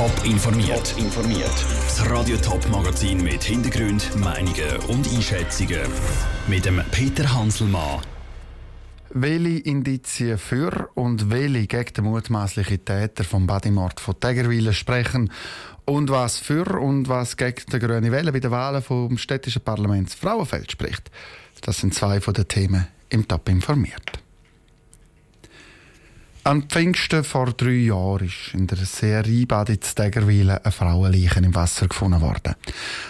Top informiert. informiert. Das Radio Top Magazin mit Hintergrund, Meinungen und Einschätzungen mit dem Peter Hanselmann. Welche Indizien für und welche gegen den mutmaßlichen Täter vom Badimord von Tegerwilen sprechen und was für und was gegen die Grüne Welle bei den Wahlen vom städtischen Parlaments Frauenfeld spricht. Das sind zwei von den Themen im Top informiert. An Pfingsten vor drei Jahren ist in der Serie Bad in Stegerweilen eine Frauenleiche im Wasser gefunden worden.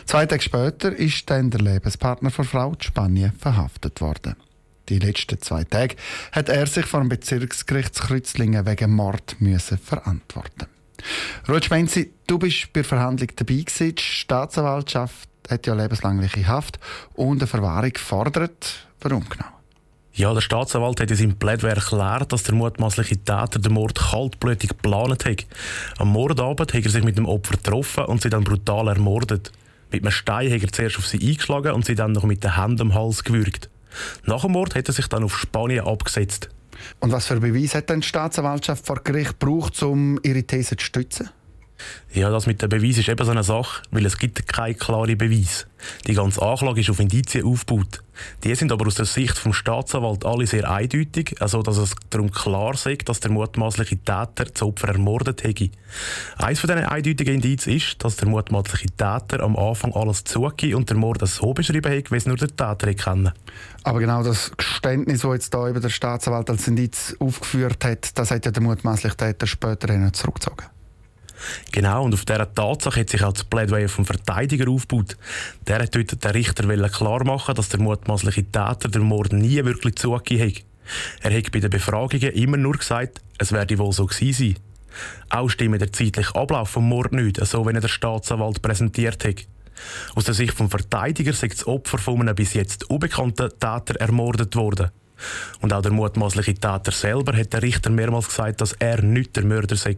Zwei Tage später ist dann der Lebenspartner der Frau in Spanien verhaftet worden. Die letzten zwei Tage hat er sich vor dem Bezirksgericht Kreuzlingen wegen Mord müssen verantworten. Ruth Spenzi, du bist bei der Verhandlung dabei gewesen. Die Staatsanwaltschaft hat ja lebenslangliche Haft und eine Verwahrung gefordert. Warum genau? Ja, der Staatsanwalt hat in seinem Plädoyer erklärt, dass der mutmaßliche Täter den Mord kaltblütig geplant hat. Am Mordabend hat er sich mit dem Opfer getroffen und sie dann brutal ermordet. Mit einem Stein hat er zuerst auf sie eingeschlagen und sie dann noch mit den Händen am Hals gewürgt. Nach dem Mord hat er sich dann auf Spanien abgesetzt. Und was für Beweis hat denn die Staatsanwaltschaft vor Gericht gebraucht, um ihre These zu stützen? Ja, das mit dem Beweis ist eben so eine Sache, weil es gibt keine klare Beweis. Die ganze Anklage ist auf Indizien aufgebaut. Die sind aber aus der Sicht vom Staatsanwalt alle sehr eindeutig, also dass es darum klar sei, dass der mutmaßliche Täter das Opfer ermordet hätte. Eines von diesen eindeutigen Indizien ist, dass der mutmaßliche Täter am Anfang alles zugegeben und der Mord so beschrieben hat, wie es nur der Täter kennen. Aber genau das Geständnis, das jetzt da über der Staatsanwalt als Indiz aufgeführt hat, das hat ja der mutmaßliche Täter später zurückgezogen. Genau, und auf dieser Tatsache hat sich auch das Plädoyer vom Verteidiger aufgebaut. Der hat dort den Richter klar machen, dass der mutmaßliche Täter den Mord nie wirklich zugegeben hat. Er hat bei den Befragungen immer nur gesagt, es werde wohl so gewesen sein. Auch stimmt der zeitliche Ablauf vom Mord nicht, so wie er der Staatsanwalt präsentiert hat. Aus der Sicht vom Verteidiger ist das Opfer von einem bis jetzt unbekannten Täter ermordet worden. Und auch der mutmaßliche Täter selber hat der Richter mehrmals gesagt, dass er nicht der Mörder sei.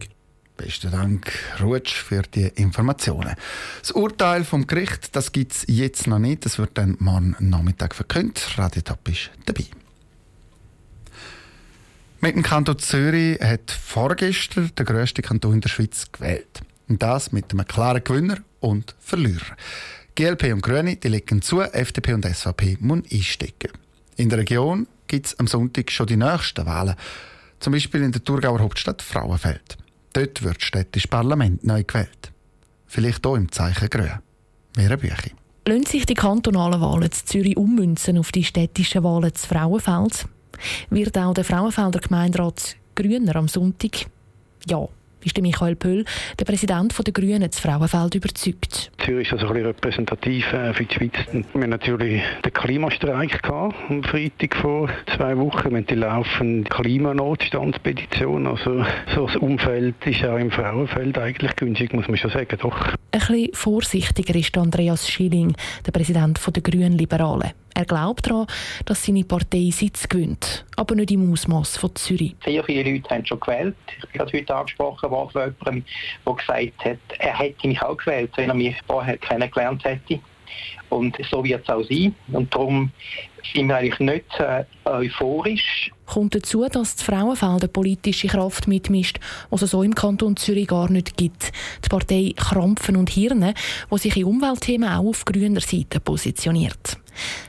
Besten Dank, Rutsch, für die Informationen. Das Urteil vom Gericht, das gibt es jetzt noch nicht. Das wird dann morgen Nachmittag verkündet. Radiotop ist dabei. Mit dem Kanton Zürich hat vorgestern der grösste Kanton in der Schweiz gewählt. Und das mit einem klaren Gewinner und Verlierer. GLP und Grüne die legen zu, FDP und SVP müssen einstecken. In der Region gibt es am Sonntag schon die nächsten Wahlen. Zum Beispiel in der Thurgauer Hauptstadt Frauenfeld. Dort wird das städtische Parlament neu gewählt. Vielleicht hier im Zeichen Grün. Mehr Bücher. Lassen sich die kantonalen Wahlen zu Zürich ummünzen auf die städtischen Wahlen zu Frauenfeld? Wird auch der Frauenfelder Gemeinderat grüner am Sonntag? Ja, ist Michael Pöll, der Präsident der Grünen, zu Frauenfeld überzeugt. Zürich ist also ein bisschen repräsentativ äh, für die Schweiz. Wir hatten natürlich den Klimastreik gehabt, am Freitag vor zwei Wochen. Wir haben die laufende Klimanotstandspetition. Also so das Umfeld ist auch im Frauenfeld eigentlich günstig, muss man schon sagen, doch. Ein bisschen vorsichtiger ist Andreas Schilling, der Präsident der Grünen Liberalen. Er glaubt daran, dass seine Partei Sitz gewinnt, aber nicht im Ausmaß von Zürich. Sehr viele Leute haben schon gewählt. Ich bin gerade heute angesprochen worden von jemandem, der gesagt hat, er hätte mich auch gewählt, wenn er mich vorher kennengelernt hätte. Und so wird es auch sein. Und darum sind wir eigentlich nicht äh, euphorisch. Kommt dazu, dass die Frauenfeld eine politische Kraft mitmischt, was es so im Kanton Zürich gar nicht gibt. Die Partei Krampfen und Hirne, die sich in Umweltthemen auch auf grüner Seite positioniert.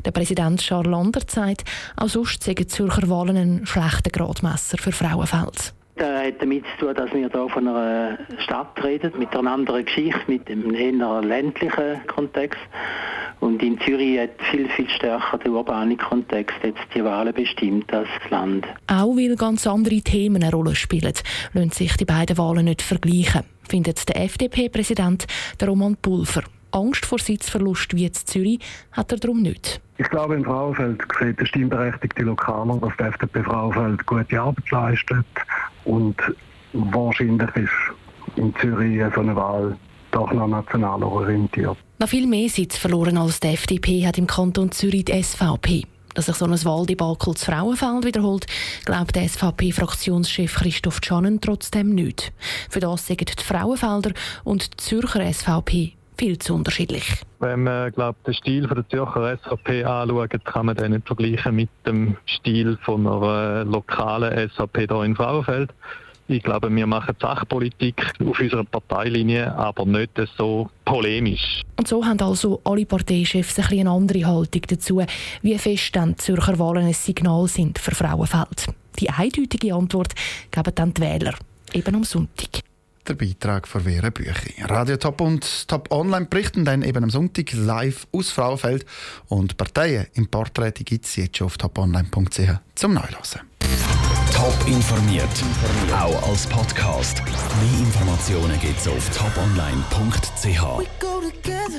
Der Präsident Charles Lander sagt, auch sonst seien die Zürcher Wahlen ein schlechter Gradmesser für Frauenfeld. Das hat damit zu tun, dass wir hier von einer Stadt reden, mit einer anderen Geschichte, mit einem eher ländlichen Kontext. Und in Zürich hat viel, viel stärker der urbane Kontext jetzt die Wahlen bestimmt als das Land. Auch weil ganz andere Themen eine Rolle spielen, lassen sich die beiden Wahlen nicht vergleichen, findet der FDP-Präsident Roman Pulver. Angst vor Sitzverlust wie in Zürich hat er darum nicht. Ich glaube, im Frauenfeld sieht der stimmberechtigte Lokaler, dass die FDP Frauenfeld gute Arbeit leistet und wahrscheinlich ist in Zürich so eine Wahl doch noch nationaler orientiert. Noch viel mehr Sitz verloren als die FDP hat im Kanton Zürich die SVP. Dass sich so ein Wahldebakel zu Frauenfeld wiederholt, glaubt der SVP-Fraktionschef Christoph Schannen trotzdem nicht. Für das sagen die Frauenfelder und die Zürcher SVP viel zu unterschiedlich. Wenn man glaubt, den Stil von der Zürcher SAP anschaut, kann man den nicht vergleichen mit dem Stil von einer lokalen SAP hier in Frauenfeld. Ich glaube, wir machen Sachpolitik auf unserer Parteilinie, aber nicht so polemisch. Und so haben also alle Parteichefs ein eine andere Haltung dazu, wie fest dann die Zürcher Wahlen ein Signal sind für Frauenfeld. Die eindeutige Antwort geben dann die Wähler, eben am Sonntag. Der Beitrag von Vera Büchi. Radio Top und Top Online berichten dann eben am Sonntag live aus Frauenfeld. Und Parteien im Porträt gibt es jetzt schon auf toponline.ch zum Neulesen. Top informiert, auch als Podcast. Mehr Informationen gibt es auf toponline.ch.